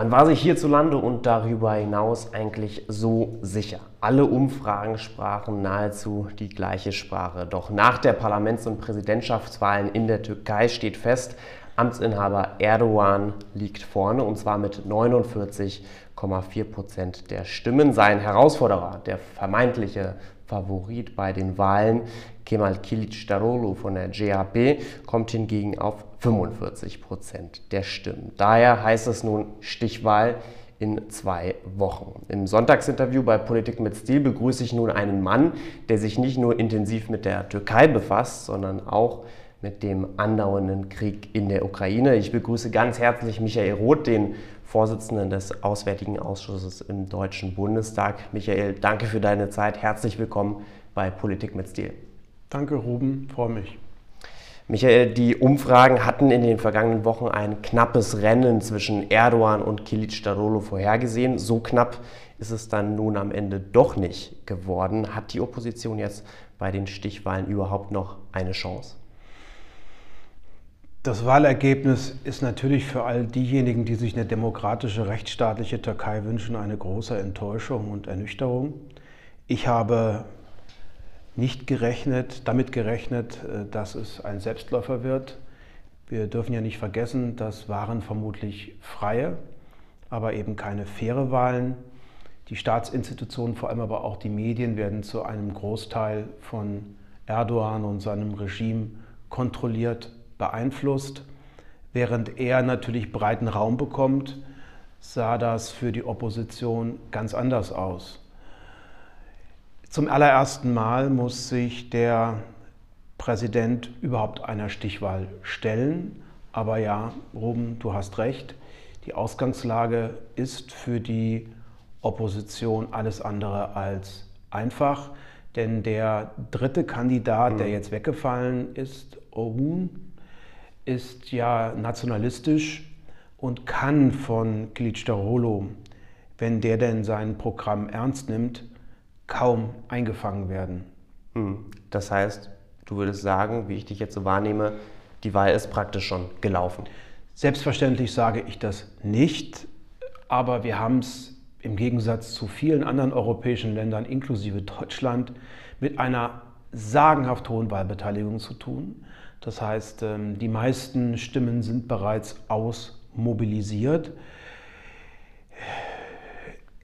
Man war sich hierzulande und darüber hinaus eigentlich so sicher. Alle Umfragen sprachen nahezu die gleiche Sprache. Doch nach der Parlaments- und Präsidentschaftswahlen in der Türkei steht fest, Amtsinhaber Erdogan liegt vorne und zwar mit 49,4 Prozent der Stimmen. Sein Herausforderer, der vermeintliche Favorit bei den Wahlen, Kemal Kilicdaroglu von der GAP, kommt hingegen auf 45 Prozent der Stimmen. Daher heißt es nun Stichwahl in zwei Wochen. Im Sonntagsinterview bei Politik mit Stil begrüße ich nun einen Mann, der sich nicht nur intensiv mit der Türkei befasst, sondern auch mit dem andauernden Krieg in der Ukraine. Ich begrüße ganz herzlich Michael Roth, den Vorsitzenden des Auswärtigen Ausschusses im Deutschen Bundestag. Michael, danke für deine Zeit. Herzlich willkommen bei Politik mit Stil. Danke, Ruben. Freue mich. Michael, die Umfragen hatten in den vergangenen Wochen ein knappes Rennen zwischen Erdogan und Kilic Darolo vorhergesehen. So knapp ist es dann nun am Ende doch nicht geworden. Hat die Opposition jetzt bei den Stichwahlen überhaupt noch eine Chance? Das Wahlergebnis ist natürlich für all diejenigen, die sich eine demokratische, rechtsstaatliche Türkei wünschen, eine große Enttäuschung und Ernüchterung. Ich habe nicht gerechnet, damit gerechnet, äh, dass es ein Selbstläufer wird. Wir dürfen ja nicht vergessen, das waren vermutlich freie, aber eben keine faire Wahlen. Die Staatsinstitutionen, vor allem aber auch die Medien, werden zu einem Großteil von Erdogan und seinem Regime kontrolliert beeinflusst. Während er natürlich breiten Raum bekommt, sah das für die Opposition ganz anders aus. Zum allerersten Mal muss sich der Präsident überhaupt einer Stichwahl stellen. Aber ja, Ruben, du hast recht. Die Ausgangslage ist für die Opposition alles andere als einfach. Denn der dritte Kandidat, der mhm. jetzt weggefallen ist, Orun, ist ja nationalistisch und kann von Kilicdaroglu, wenn der denn sein Programm ernst nimmt, kaum eingefangen werden. Hm. Das heißt, du würdest sagen, wie ich dich jetzt so wahrnehme, die Wahl ist praktisch schon gelaufen. Selbstverständlich sage ich das nicht, aber wir haben es im Gegensatz zu vielen anderen europäischen Ländern, inklusive Deutschland, mit einer sagenhaft hohen Wahlbeteiligung zu tun. Das heißt, ähm, die meisten Stimmen sind bereits ausmobilisiert.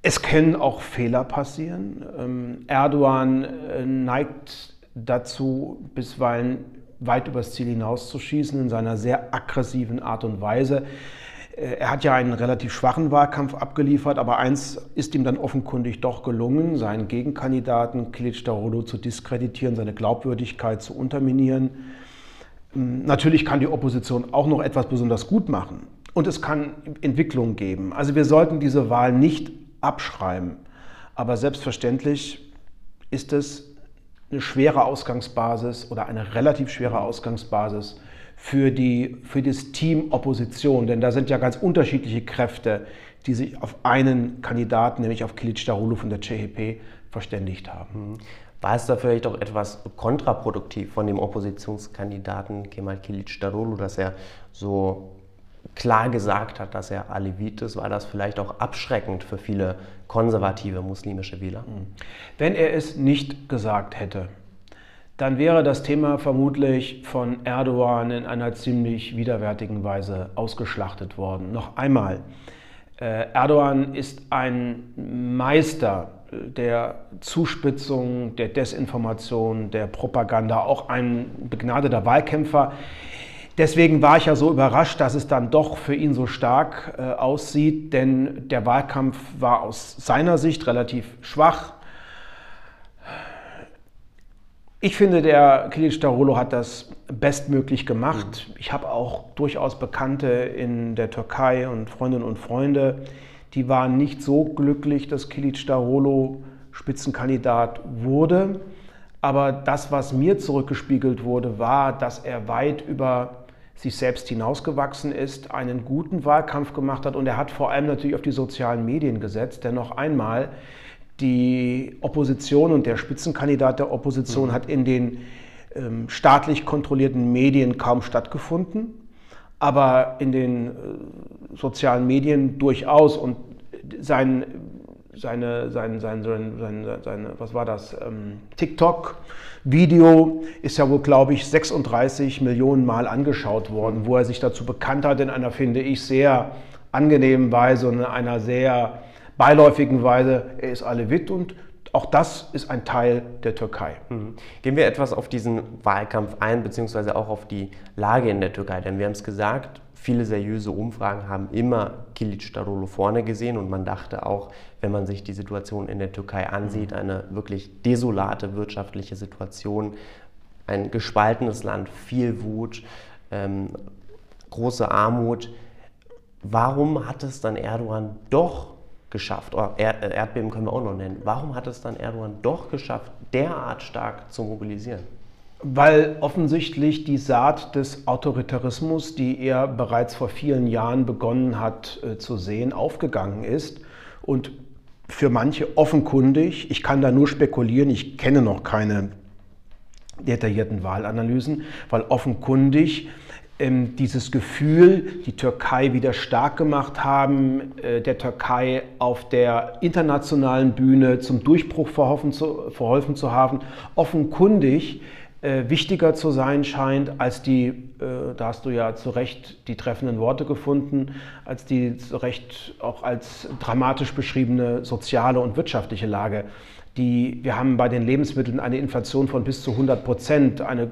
Es können auch Fehler passieren. Ähm, Erdogan äh, neigt dazu, bisweilen weit übers Ziel hinauszuschießen in seiner sehr aggressiven Art und Weise. Äh, er hat ja einen relativ schwachen Wahlkampf abgeliefert, aber eins ist ihm dann offenkundig doch gelungen, seinen Gegenkandidaten Kilic Darolo zu diskreditieren, seine Glaubwürdigkeit zu unterminieren. Natürlich kann die Opposition auch noch etwas besonders gut machen und es kann Entwicklungen geben. Also wir sollten diese Wahl nicht abschreiben. Aber selbstverständlich ist es eine schwere Ausgangsbasis oder eine relativ schwere Ausgangsbasis für, die, für das Team Opposition. Denn da sind ja ganz unterschiedliche Kräfte, die sich auf einen Kandidaten, nämlich auf Kilic Darulu von der CHP, verständigt haben. Mhm. War es da vielleicht auch etwas kontraproduktiv von dem Oppositionskandidaten Kemal Kilic Darulu, dass er so klar gesagt hat, dass er Alevit ist? War das vielleicht auch abschreckend für viele konservative muslimische Wähler? Hm. Wenn er es nicht gesagt hätte, dann wäre das Thema vermutlich von Erdogan in einer ziemlich widerwärtigen Weise ausgeschlachtet worden. Noch einmal, äh, Erdogan ist ein Meister der Zuspitzung, der Desinformation, der Propaganda, auch ein begnadeter Wahlkämpfer. Deswegen war ich ja so überrascht, dass es dann doch für ihn so stark äh, aussieht, denn der Wahlkampf war aus seiner Sicht relativ schwach. Ich finde, der Kilic Darolo hat das bestmöglich gemacht. Mhm. Ich habe auch durchaus Bekannte in der Türkei und Freundinnen und Freunde, die waren nicht so glücklich, dass Kilic Darolo Spitzenkandidat wurde. Aber das, was mir zurückgespiegelt wurde, war, dass er weit über sich selbst hinausgewachsen ist, einen guten Wahlkampf gemacht hat und er hat vor allem natürlich auf die sozialen Medien gesetzt. Denn noch einmal, die Opposition und der Spitzenkandidat der Opposition mhm. hat in den ähm, staatlich kontrollierten Medien kaum stattgefunden. Aber in den äh, sozialen Medien durchaus und sein, seine, sein, sein, sein, seine, was war das, ähm, TikTok-Video ist ja wohl, glaube ich, 36 Millionen Mal angeschaut worden, wo er sich dazu bekannt hat in einer, finde ich, sehr angenehmen Weise und in einer sehr beiläufigen Weise, er ist Alevit und auch das ist ein Teil der Türkei. Mhm. Gehen wir etwas auf diesen Wahlkampf ein, beziehungsweise auch auf die Lage in der Türkei. Denn wir haben es gesagt, viele seriöse Umfragen haben immer Kilic Darolo vorne gesehen und man dachte auch, wenn man sich die Situation in der Türkei ansieht, mhm. eine wirklich desolate wirtschaftliche Situation, ein gespaltenes Land, viel Wut, ähm, große Armut. Warum hat es dann Erdogan doch geschafft, oder Erdbeben können wir auch noch nennen, warum hat es dann Erdogan doch geschafft, derart stark zu mobilisieren? Weil offensichtlich die Saat des Autoritarismus, die er bereits vor vielen Jahren begonnen hat äh, zu sehen, aufgegangen ist. Und für manche offenkundig, ich kann da nur spekulieren, ich kenne noch keine detaillierten Wahlanalysen, weil offenkundig ähm, dieses Gefühl, die Türkei wieder stark gemacht haben, äh, der Türkei auf der internationalen Bühne zum Durchbruch verholfen zu, verholfen zu haben, offenkundig äh, wichtiger zu sein scheint als die, äh, da hast du ja zu Recht die treffenden Worte gefunden, als die zu Recht auch als dramatisch beschriebene soziale und wirtschaftliche Lage. Die, wir haben bei den Lebensmitteln eine Inflation von bis zu 100 Prozent, eine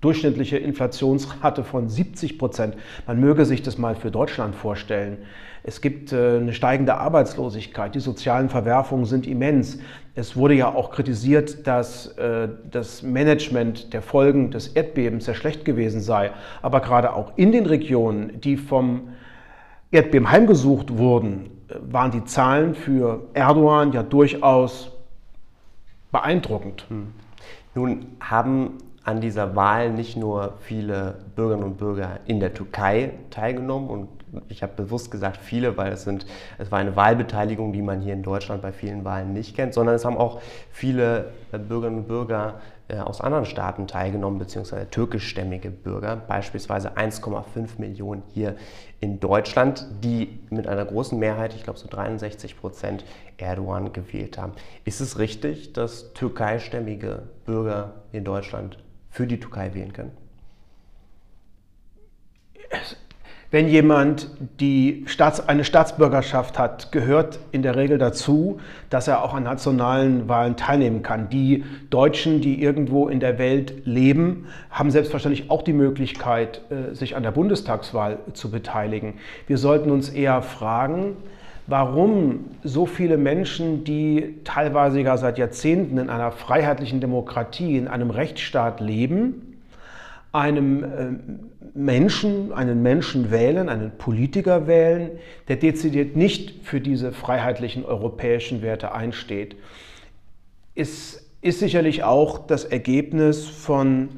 durchschnittliche Inflationsrate von 70 Prozent. Man möge sich das mal für Deutschland vorstellen. Es gibt äh, eine steigende Arbeitslosigkeit, die sozialen Verwerfungen sind immens. Es wurde ja auch kritisiert, dass äh, das Management der Folgen des Erdbebens sehr schlecht gewesen sei. Aber gerade auch in den Regionen, die vom Erdbeben heimgesucht wurden, äh, waren die Zahlen für Erdogan ja durchaus beeindruckend. Hm. Nun haben an dieser Wahl nicht nur viele Bürgerinnen und Bürger in der Türkei teilgenommen und ich habe bewusst gesagt viele, weil es, sind, es war eine Wahlbeteiligung, die man hier in Deutschland bei vielen Wahlen nicht kennt, sondern es haben auch viele Bürgerinnen und Bürger äh, aus anderen Staaten teilgenommen, beziehungsweise türkischstämmige Bürger, beispielsweise 1,5 Millionen hier in Deutschland, die mit einer großen Mehrheit, ich glaube so 63 Prozent, Erdogan gewählt haben. Ist es richtig, dass türkeistämmige Bürger in Deutschland für die Türkei wählen können? Wenn jemand die Staats-, eine Staatsbürgerschaft hat, gehört in der Regel dazu, dass er auch an nationalen Wahlen teilnehmen kann. Die Deutschen, die irgendwo in der Welt leben, haben selbstverständlich auch die Möglichkeit, äh, sich an der Bundestagswahl zu beteiligen. Wir sollten uns eher fragen, warum so viele Menschen, die teilweise ja seit Jahrzehnten in einer freiheitlichen Demokratie, in einem Rechtsstaat leben, einem ähm, Menschen, einen Menschen wählen, einen Politiker wählen, der dezidiert nicht für diese freiheitlichen europäischen Werte einsteht, ist, ist sicherlich auch das Ergebnis von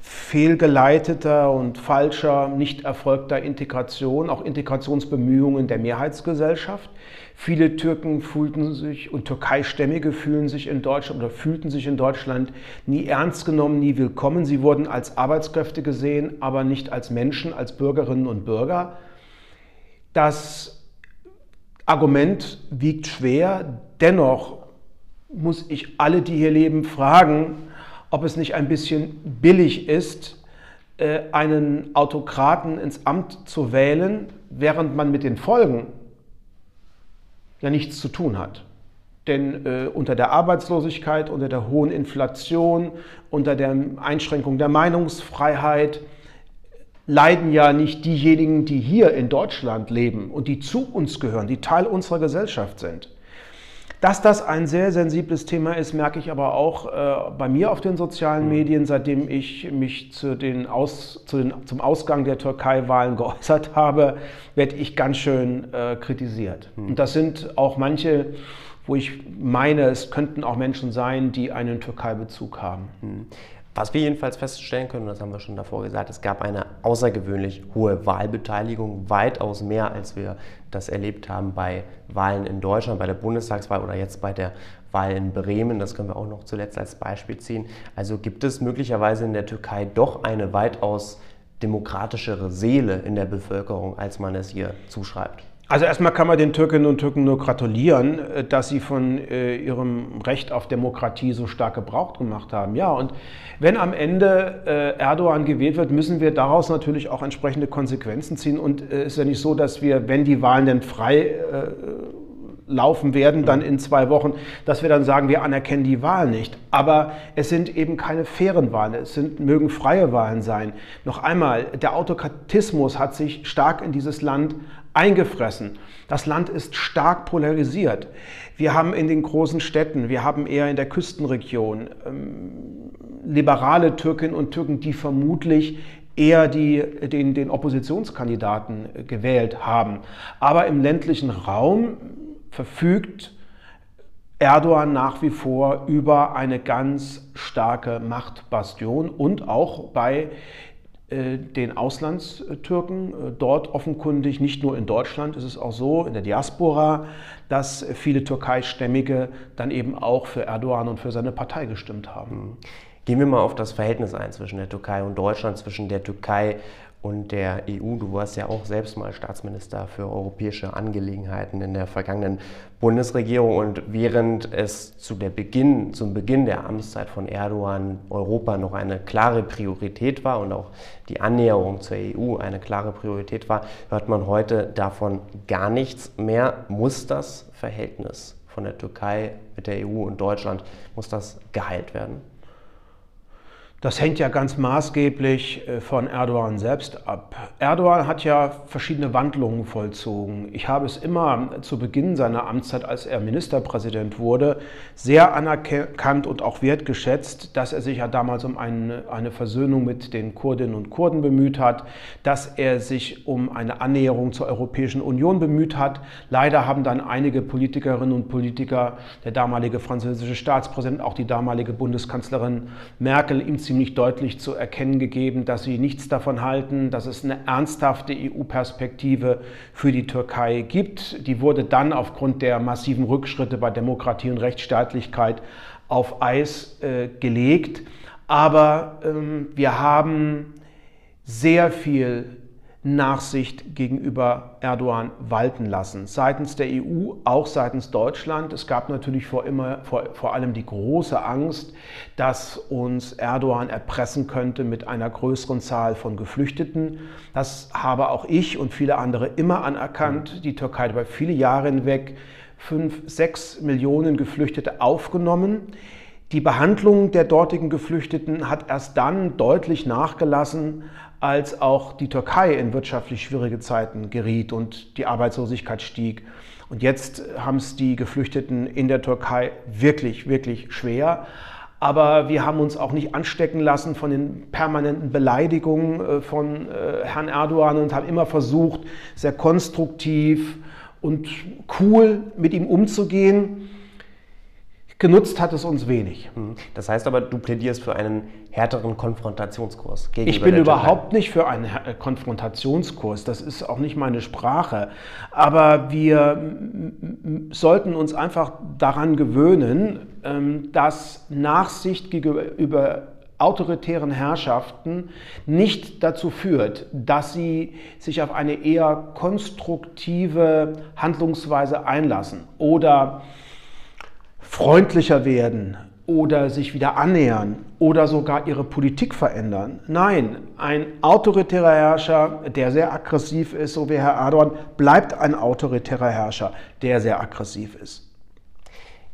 fehlgeleiteter und falscher, nicht erfolgter Integration, auch Integrationsbemühungen der Mehrheitsgesellschaft. Viele Türken fühlten sich und Türkeistämmige fühlen sich in Deutschland oder fühlten sich in Deutschland nie ernst genommen, nie willkommen. Sie wurden als Arbeitskräfte gesehen, aber nicht als Menschen, als Bürgerinnen und Bürger. Das Argument wiegt schwer. Dennoch muss ich alle, die hier leben, fragen, ob es nicht ein bisschen billig ist, äh, einen Autokraten ins Amt zu wählen, während man mit den Folgen ja nichts zu tun hat. Denn äh, unter der Arbeitslosigkeit, unter der hohen Inflation, unter der Einschränkung der Meinungsfreiheit leiden ja nicht diejenigen, die hier in Deutschland leben und die zu uns gehören, die Teil unserer Gesellschaft sind. Dass das ein sehr sensibles Thema ist, merke ich aber auch äh, bei mir auf den sozialen mhm. Medien, seitdem ich mich zu den Aus, zu den, zum Ausgang der Türkei-Wahlen geäußert habe, werde ich ganz schön äh, kritisiert. Mhm. Und das sind auch manche, wo ich meine, es könnten auch Menschen sein, die einen Türkei-Bezug haben. Mhm. Was wir jedenfalls feststellen können, das haben wir schon davor gesagt, es gab eine außergewöhnlich hohe Wahlbeteiligung, weitaus mehr, als wir das erlebt haben bei Wahlen in Deutschland, bei der Bundestagswahl oder jetzt bei der Wahl in Bremen. Das können wir auch noch zuletzt als Beispiel ziehen. Also gibt es möglicherweise in der Türkei doch eine weitaus demokratischere Seele in der Bevölkerung, als man es ihr zuschreibt? Also erstmal kann man den Türkinnen und Türken nur gratulieren, äh, dass sie von äh, ihrem Recht auf Demokratie so stark Gebrauch gemacht haben. Ja, und wenn am Ende äh, Erdogan gewählt wird, müssen wir daraus natürlich auch entsprechende Konsequenzen ziehen. Und es äh, ist ja nicht so, dass wir, wenn die Wahlen denn frei äh, laufen werden, dann in zwei Wochen, dass wir dann sagen, wir anerkennen die Wahl nicht. Aber es sind eben keine fairen Wahlen, es sind, mögen freie Wahlen sein. Noch einmal, der Autokratismus hat sich stark in dieses Land eingefressen. Das Land ist stark polarisiert. Wir haben in den großen Städten, wir haben eher in der Küstenregion ähm, liberale Türkinnen und Türken, die vermutlich eher die, den, den Oppositionskandidaten gewählt haben. Aber im ländlichen Raum verfügt Erdogan nach wie vor über eine ganz starke Machtbastion und auch bei äh, den Auslandstürken. Äh, dort offenkundig, nicht nur in Deutschland, ist es auch so, in der Diaspora, dass viele Türkeistämmige dann eben auch für Erdogan und für seine Partei gestimmt haben. Mhm. Gehen wir mal auf das Verhältnis ein zwischen der Türkei und Deutschland, zwischen der Türkei und der EU. Du warst ja auch selbst mal Staatsminister für europäische Angelegenheiten in der vergangenen Bundesregierung und während es zu der Beginn, zum Beginn der Amtszeit von Erdogan Europa noch eine klare Priorität war und auch die Annäherung zur EU eine klare Priorität war, hört man heute davon gar nichts mehr. Muss das Verhältnis von der Türkei mit der EU und Deutschland, muss das geheilt werden? Das hängt ja ganz maßgeblich äh, von Erdogan selbst ab. Erdogan hat ja verschiedene Wandlungen vollzogen. Ich habe es immer zu Beginn seiner Amtszeit, als er Ministerpräsident wurde, sehr anerkannt und auch wertgeschätzt, dass er sich ja damals um eine, eine Versöhnung mit den Kurdinnen und Kurden bemüht hat, dass er sich um eine Annäherung zur Europäischen Union bemüht hat. Leider haben dann einige Politikerinnen und Politiker, der damalige französische Staatspräsident, auch die damalige Bundeskanzlerin Merkel, ihm ziemlich deutlich zu erkennen gegeben, dass sie nichts davon halten, dass es eine ernsthafte EU-Perspektive für die Türkei gibt. Die wurde dann aufgrund der massiven Rückschritte bei Demokratie und Rechtsstaatlichkeit auf Eis äh, gelegt. Aber ähm, wir haben sehr viel Nachsicht gegenüber Erdogan walten lassen. Seitens der EU, auch seitens Deutschland. Es gab natürlich vor, immer, vor, vor allem die große Angst, dass uns Erdogan erpressen könnte mit einer größeren Zahl von Geflüchteten. Das habe auch ich und viele andere immer anerkannt. Die Türkei hat über viele Jahre hinweg fünf, sechs Millionen Geflüchtete aufgenommen. Die Behandlung der dortigen Geflüchteten hat erst dann deutlich nachgelassen, als auch die Türkei in wirtschaftlich schwierige Zeiten geriet und die Arbeitslosigkeit stieg. Und jetzt haben es die Geflüchteten in der Türkei wirklich, wirklich schwer. Aber wir haben uns auch nicht anstecken lassen von den permanenten Beleidigungen äh, von äh, Herrn Erdogan und haben immer versucht, sehr konstruktiv und cool mit ihm umzugehen. Genutzt hat es uns wenig. Mhm. Das heißt aber, du plädierst für einen härteren Konfrontationskurs. Ich bin überhaupt nicht für einen Konfrontationskurs. Das ist auch nicht meine Sprache. Aber wir sollten uns einfach daran gewöhnen, ähm, dass Nachsicht gegenüber autoritären Herrschaften nicht dazu führt, dass sie sich auf eine eher konstruktive Handlungsweise einlassen oder freundlicher werden oder sich wieder annähern oder sogar ihre Politik verändern. Nein, ein autoritärer Herrscher, der sehr aggressiv ist, so wie Herr Erdogan, bleibt ein autoritärer Herrscher, der sehr aggressiv ist.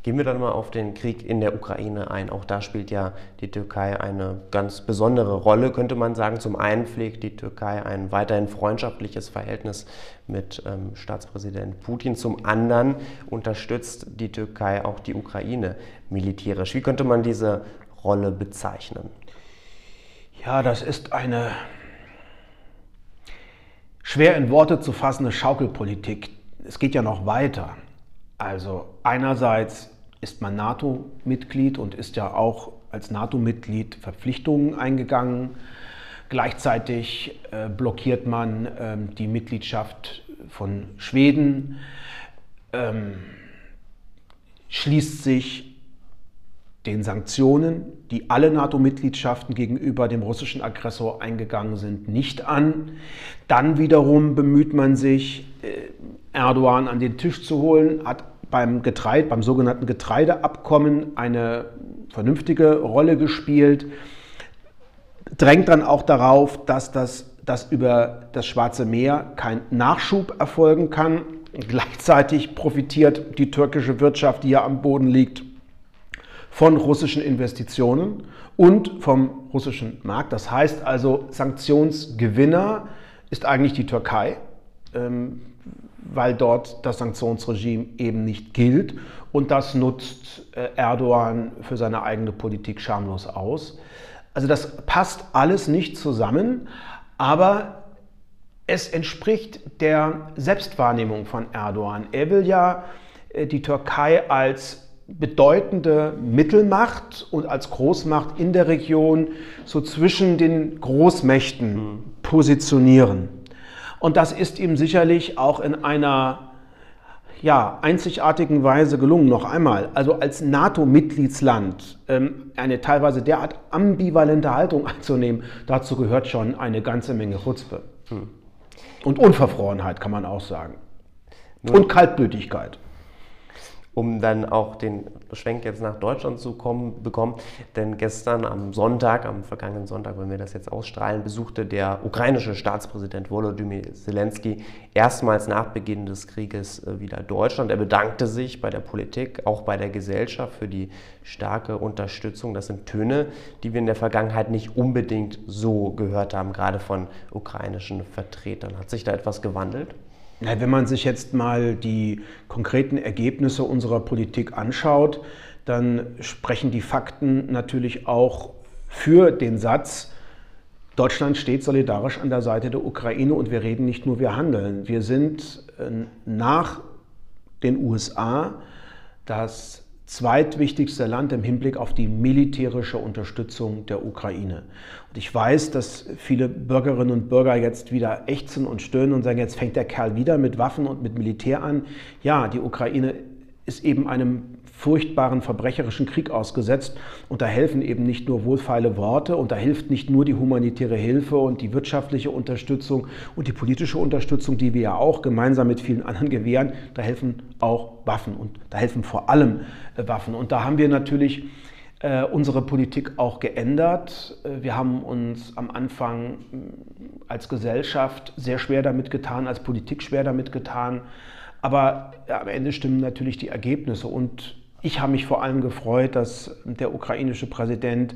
Gehen wir dann mal auf den Krieg in der Ukraine ein. Auch da spielt ja die Türkei eine ganz besondere Rolle, könnte man sagen. Zum einen pflegt die Türkei ein weiterhin freundschaftliches Verhältnis mit ähm, Staatspräsident Putin. Zum anderen unterstützt die Türkei auch die Ukraine militärisch. Wie könnte man diese Rolle bezeichnen? Ja, das ist eine schwer in Worte zu fassende Schaukelpolitik. Es geht ja noch weiter. Also einerseits ist man NATO-Mitglied und ist ja auch als NATO-Mitglied Verpflichtungen eingegangen. Gleichzeitig äh, blockiert man ähm, die Mitgliedschaft von Schweden, ähm, schließt sich den Sanktionen, die alle NATO-Mitgliedschaften gegenüber dem russischen Aggressor eingegangen sind, nicht an. Dann wiederum bemüht man sich, äh, Erdogan an den Tisch zu holen, hat beim Getreide, beim sogenannten Getreideabkommen eine vernünftige Rolle gespielt, drängt dann auch darauf, dass, das, dass über das Schwarze Meer kein Nachschub erfolgen kann. Gleichzeitig profitiert die türkische Wirtschaft, die ja am Boden liegt, von russischen Investitionen und vom russischen Markt. Das heißt also, Sanktionsgewinner ist eigentlich die Türkei, ähm, weil dort das Sanktionsregime eben nicht gilt. Und das nutzt äh, Erdogan für seine eigene Politik schamlos aus. Also das passt alles nicht zusammen, aber es entspricht der Selbstwahrnehmung von Erdogan. Er will ja äh, die Türkei als bedeutende Mittelmacht und als Großmacht in der Region so zwischen den Großmächten mhm. positionieren. Und das ist ihm sicherlich auch in einer ja, einzigartigen Weise gelungen. Noch einmal, also als NATO-Mitgliedsland ähm, eine teilweise derart ambivalente Haltung einzunehmen, dazu gehört schon eine ganze Menge Chutzpe. Hm. Und Unverfrorenheit kann man auch sagen. Nun, Und Kaltblütigkeit um dann auch den Schwenk jetzt nach Deutschland zu kommen, bekommen. Denn gestern am Sonntag, am vergangenen Sonntag, wenn wir das jetzt ausstrahlen, besuchte der ukrainische Staatspräsident Volodymyr Zelensky erstmals nach Beginn des Krieges äh, wieder Deutschland. Er bedankte sich bei der Politik, auch bei der Gesellschaft für die starke Unterstützung. Das sind Töne, die wir in der Vergangenheit nicht unbedingt so gehört haben, gerade von ukrainischen Vertretern. Hat sich da etwas gewandelt? Wenn man sich jetzt mal die konkreten Ergebnisse unserer Politik anschaut, dann sprechen die Fakten natürlich auch für den Satz, Deutschland steht solidarisch an der Seite der Ukraine und wir reden nicht nur, wir handeln. Wir sind äh, nach den USA das zweitwichtigste Land im Hinblick auf die militärische Unterstützung der Ukraine. Und ich weiß, dass viele Bürgerinnen und Bürger jetzt wieder ächzen und stöhnen und sagen, jetzt fängt der Kerl wieder mit Waffen und mit Militär an. Ja, die Ukraine ist eben einem furchtbaren verbrecherischen Krieg ausgesetzt. Und da helfen eben nicht nur wohlfeile Worte und da hilft nicht nur die humanitäre Hilfe und die wirtschaftliche Unterstützung und die politische Unterstützung, die wir ja auch gemeinsam mit vielen anderen gewähren. Da helfen auch Waffen und da helfen vor allem äh, Waffen. Und da haben wir natürlich äh, unsere Politik auch geändert. Äh, wir haben uns am Anfang als Gesellschaft sehr schwer damit getan, als Politik schwer damit getan. Aber am Ende stimmen natürlich die Ergebnisse. Und ich habe mich vor allem gefreut, dass der ukrainische Präsident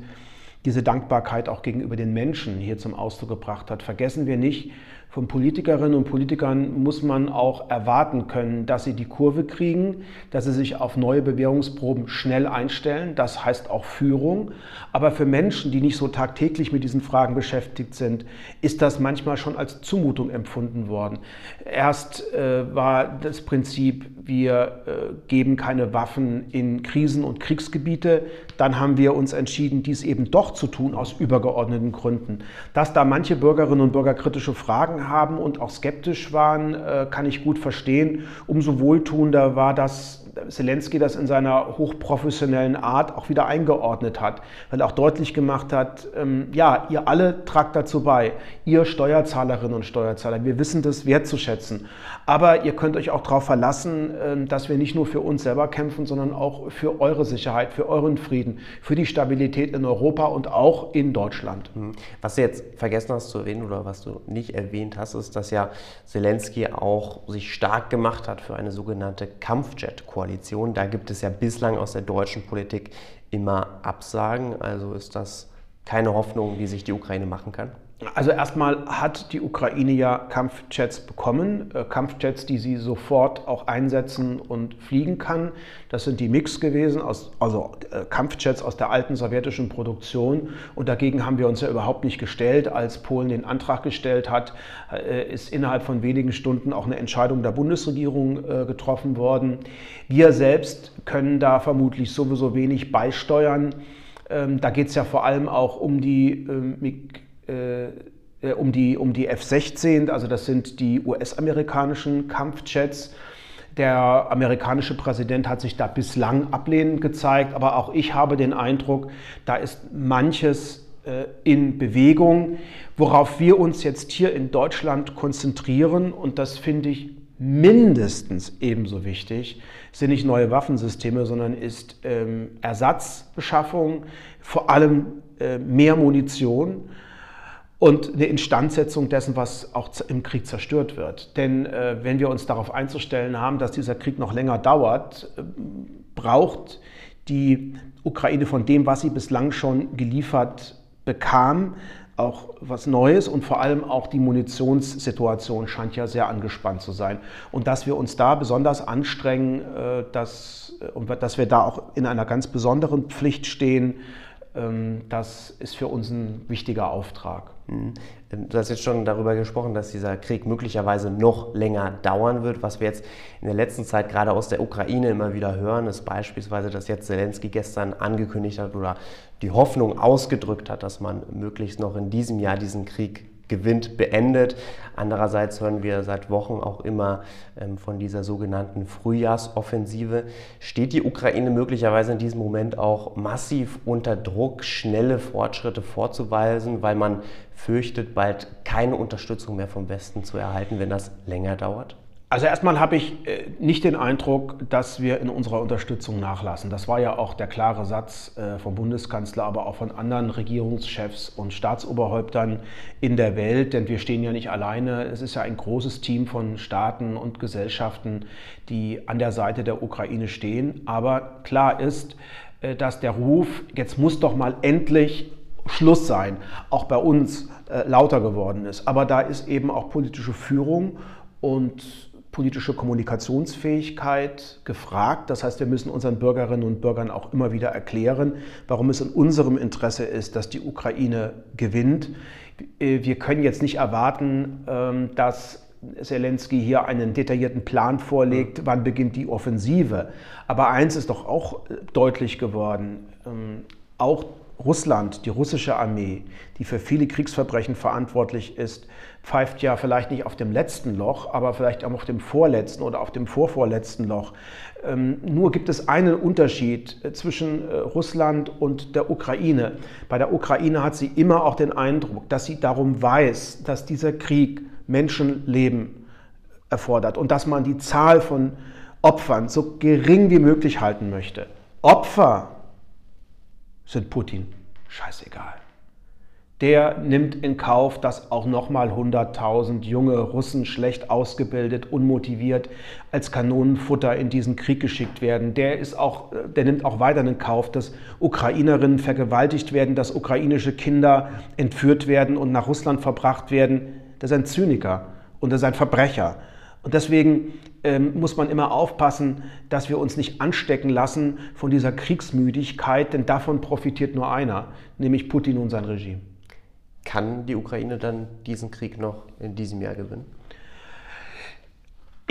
diese Dankbarkeit auch gegenüber den Menschen hier zum Ausdruck gebracht hat. Vergessen wir nicht, von Politikerinnen und Politikern muss man auch erwarten können, dass sie die Kurve kriegen, dass sie sich auf neue Bewährungsproben schnell einstellen. Das heißt auch Führung. Aber für Menschen, die nicht so tagtäglich mit diesen Fragen beschäftigt sind, ist das manchmal schon als Zumutung empfunden worden. Erst äh, war das Prinzip, wir äh, geben keine Waffen in Krisen- und Kriegsgebiete. Dann haben wir uns entschieden, dies eben doch zu tun aus übergeordneten Gründen. Dass da manche Bürgerinnen und Bürger kritische Fragen haben und auch skeptisch waren, äh, kann ich gut verstehen. Umso wohltuender war, dass Zelensky das in seiner hochprofessionellen Art auch wieder eingeordnet hat, weil er auch deutlich gemacht hat, ähm, ja, ihr alle tragt dazu bei, ihr Steuerzahlerinnen und Steuerzahler, wir wissen das wertzuschätzen. Aber ihr könnt euch auch darauf verlassen, äh, dass wir nicht nur für uns selber kämpfen, sondern auch für eure Sicherheit, für euren Frieden, für die Stabilität in Europa und auch in Deutschland. Mhm. Was du jetzt vergessen hast zu erwähnen oder was du nicht erwähnt hast, ist, dass ja Zelensky auch sich stark gemacht hat für eine sogenannte Kampfjet-Koalition. Da gibt es ja bislang aus der deutschen Politik immer Absagen. Also ist das keine Hoffnung, die sich die Ukraine machen kann? Also erstmal hat die Ukraine ja Kampfjets bekommen, äh, Kampfjets, die sie sofort auch einsetzen und fliegen kann. Das sind die Mix gewesen, aus, also äh, Kampfjets aus der alten sowjetischen Produktion. Und dagegen haben wir uns ja überhaupt nicht gestellt. Als Polen den Antrag gestellt hat, äh, ist innerhalb von wenigen Stunden auch eine Entscheidung der Bundesregierung getroffen worden. Wir selbst können da vermutlich sowieso wenig beisteuern. Ähm, da geht es ja vor allem auch um die ähm, äh, äh, um die, um die F-16, also das sind die US-amerikanischen Kampfjets. der amerikanische Präsident hat sich da bislang ablehnend gezeigt, aber auch ich habe den Eindruck, da ist manches äh, in Bewegung, worauf wir uns jetzt hier in Deutschland konzentrieren. Und das finde ich mindestens ebenso wichtig, sind nicht neue Waffensysteme, sondern ist ähm, Ersatzbeschaffung, vor allem äh, mehr Munition und eine Instandsetzung dessen, was auch im Krieg zerstört wird. Denn äh, wenn wir uns darauf einzustellen haben, dass dieser Krieg noch länger dauert, äh, braucht die Ukraine von dem, was sie bislang schon geliefert bekam, auch was Neues und vor allem auch die Munitionssituation scheint ja sehr angespannt zu sein. Und dass wir uns da besonders anstrengen, äh, dass, äh, dass wir da auch in einer ganz besonderen Pflicht stehen, das ist für uns ein wichtiger Auftrag. Mhm. Ähm, du hast jetzt schon darüber gesprochen, dass dieser Krieg möglicherweise noch länger dauern wird. Was wir jetzt in der letzten Zeit gerade aus der Ukraine immer wieder hören, ist beispielsweise, dass jetzt Zelensky gestern angekündigt hat oder die Hoffnung ausgedrückt hat, dass man möglichst noch in diesem Jahr diesen Krieg gewinnt, beendet. Andererseits hören wir seit Wochen auch immer ähm, von dieser sogenannten Frühjahrsoffensive. Steht die Ukraine möglicherweise in diesem Moment auch massiv unter Druck, schnelle Fortschritte vorzuweisen, weil man fürchtet, bald keine Unterstützung mehr vom Westen zu erhalten, wenn das länger dauert? Also erstmal habe ich äh, nicht den Eindruck, dass wir in unserer Unterstützung nachlassen. Das war ja auch der klare Satz äh, vom Bundeskanzler, aber auch von anderen Regierungschefs und Staatsoberhäuptern in der Welt, denn wir stehen ja nicht alleine. Es ist ja ein großes Team von Staaten und Gesellschaften, die an der Seite der Ukraine stehen. Aber klar ist, äh, dass der Ruf, jetzt muss doch mal endlich Schluss sein, auch bei uns lauter geworden ist. Aber da ist eben auch politische Führung und politische Kommunikationsfähigkeit gefragt. Das heißt, wir müssen unseren Bürgerinnen und Bürgern auch immer wieder erklären, warum es in unserem Interesse ist, dass die Ukraine gewinnt. Wir können jetzt nicht erwarten, ähm, dass Zelensky hier einen detaillierten Plan vorlegt, wann beginnt die Offensive. Aber eins ist doch auch deutlich geworden, ähm, auch Russland, die russische Armee, die für viele Kriegsverbrechen verantwortlich ist, pfeift ja vielleicht nicht auf dem letzten Loch, aber vielleicht auch auf dem vorletzten oder auf dem vorvorletzten Loch. Ähm, nur gibt es einen Unterschied äh, zwischen äh, Russland und der Ukraine. Bei der Ukraine hat sie immer auch den Eindruck, dass sie darum weiß, dass dieser Krieg Menschenleben erfordert und dass man die Zahl von Opfern so gering wie möglich halten möchte. Opfer sind Putin scheißegal. Der nimmt in Kauf, dass auch nochmal 100.000 junge Russen schlecht ausgebildet, unmotiviert als Kanonenfutter in diesen Krieg geschickt werden. Der, ist auch, der nimmt auch weiter in Kauf, dass Ukrainerinnen vergewaltigt werden, dass ukrainische Kinder entführt werden und nach Russland verbracht werden. Das ist ein Zyniker und das ist ein Verbrecher. Und deswegen ähm, muss man immer aufpassen, dass wir uns nicht anstecken lassen von dieser Kriegsmüdigkeit, denn davon profitiert nur einer, nämlich Putin und sein Regime. Kann die Ukraine dann diesen Krieg noch in diesem Jahr gewinnen?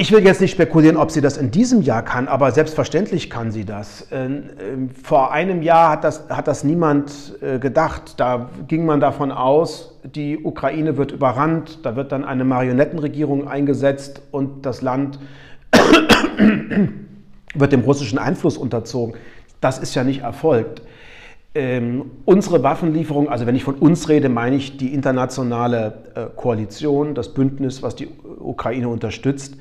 Ich will jetzt nicht spekulieren, ob sie das in diesem Jahr kann, aber selbstverständlich kann sie das. Ähm, ähm, vor einem Jahr hat das, hat das niemand äh, gedacht. Da ging man davon aus, die Ukraine wird überrannt, da wird dann eine Marionettenregierung eingesetzt und das Land wird dem russischen Einfluss unterzogen. Das ist ja nicht erfolgt. Ähm, unsere Waffenlieferung, also wenn ich von uns rede, meine ich die internationale äh, Koalition, das Bündnis, was die Ukraine unterstützt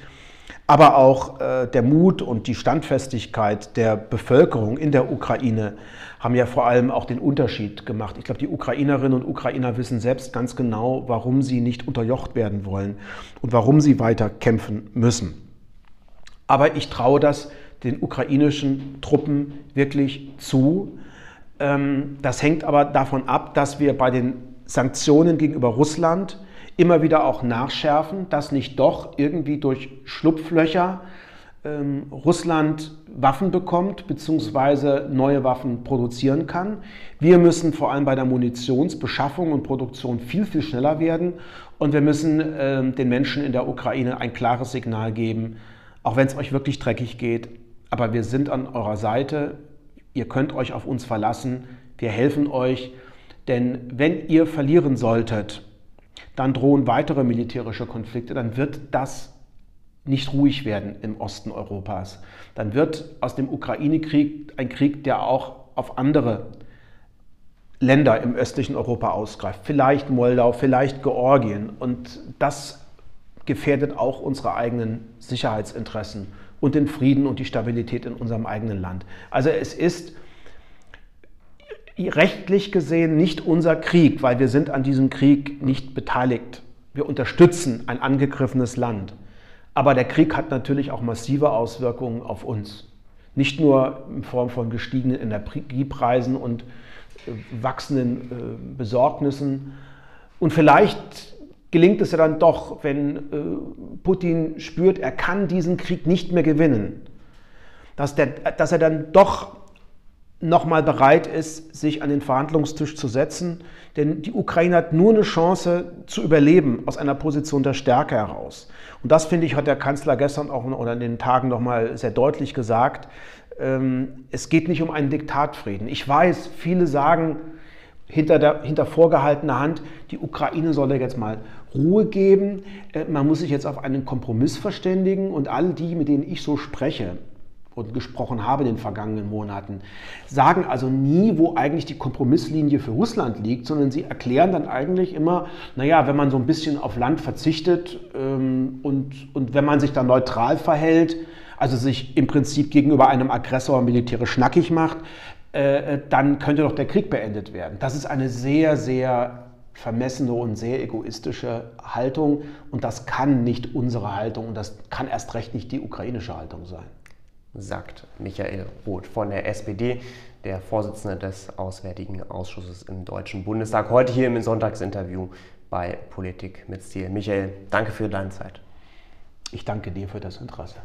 aber auch äh, der Mut und die Standfestigkeit der Bevölkerung in der Ukraine haben ja vor allem auch den Unterschied gemacht. Ich glaube, die Ukrainerinnen und Ukrainer wissen selbst ganz genau, warum sie nicht unterjocht werden wollen und warum sie weiter kämpfen müssen. Aber ich traue das den ukrainischen Truppen wirklich zu. Ähm, das hängt aber davon ab, dass wir bei den Sanktionen gegenüber Russland immer wieder auch nachschärfen, dass nicht doch irgendwie durch Schlupflöcher ähm, Russland Waffen bekommt bzw. neue Waffen produzieren kann. Wir müssen vor allem bei der Munitionsbeschaffung und Produktion viel, viel schneller werden und wir müssen ähm, den Menschen in der Ukraine ein klares Signal geben, auch wenn es euch wirklich dreckig geht, aber wir sind an eurer Seite, ihr könnt euch auf uns verlassen, wir helfen euch, denn wenn ihr verlieren solltet, dann drohen weitere militärische Konflikte, dann wird das nicht ruhig werden im Osten Europas, dann wird aus dem Ukraine-Krieg ein Krieg, der auch auf andere Länder im östlichen Europa ausgreift. Vielleicht Moldau, vielleicht Georgien. Und das gefährdet auch unsere eigenen Sicherheitsinteressen und den Frieden und die Stabilität in unserem eigenen Land. Also es ist rechtlich gesehen nicht unser Krieg, weil wir sind an diesem Krieg nicht beteiligt. Wir unterstützen ein angegriffenes Land. Aber der Krieg hat natürlich auch massive Auswirkungen auf uns. Nicht nur in Form von gestiegenen Energiepreisen und äh, wachsenden äh, Besorgnissen. Und vielleicht gelingt es ja dann doch, wenn äh, Putin spürt, er kann diesen Krieg nicht mehr gewinnen, dass, der, dass er dann doch nochmal bereit ist, sich an den Verhandlungstisch zu setzen. Denn die Ukraine hat nur eine Chance zu überleben aus einer Position der Stärke heraus. Und das, finde ich, hat der Kanzler gestern auch oder in den Tagen nochmal sehr deutlich gesagt. Ähm, es geht nicht um einen Diktatfrieden. Ich weiß, viele sagen hinter, der, hinter vorgehaltener Hand, die Ukraine solle jetzt mal Ruhe geben. Äh, man muss sich jetzt auf einen Kompromiss verständigen. Und all die, mit denen ich so spreche, und gesprochen habe in den vergangenen Monaten, sagen also nie, wo eigentlich die Kompromisslinie für Russland liegt, sondern sie erklären dann eigentlich immer, naja, wenn man so ein bisschen auf Land verzichtet ähm, und, und wenn man sich dann neutral verhält, also sich im Prinzip gegenüber einem Aggressor militärisch schnackig macht, äh, äh, dann könnte doch der Krieg beendet werden. Das ist eine sehr, sehr vermessene und sehr egoistische Haltung und das kann nicht unsere Haltung und das kann erst recht nicht die ukrainische Haltung sein sagt Michael Roth von der SPD, der Vorsitzende des Auswärtigen Ausschusses im Deutschen Bundestag, heute hier im Sonntagsinterview bei Politik mit Stil. Michael, danke für deine Zeit. Ich danke dir für das Interesse.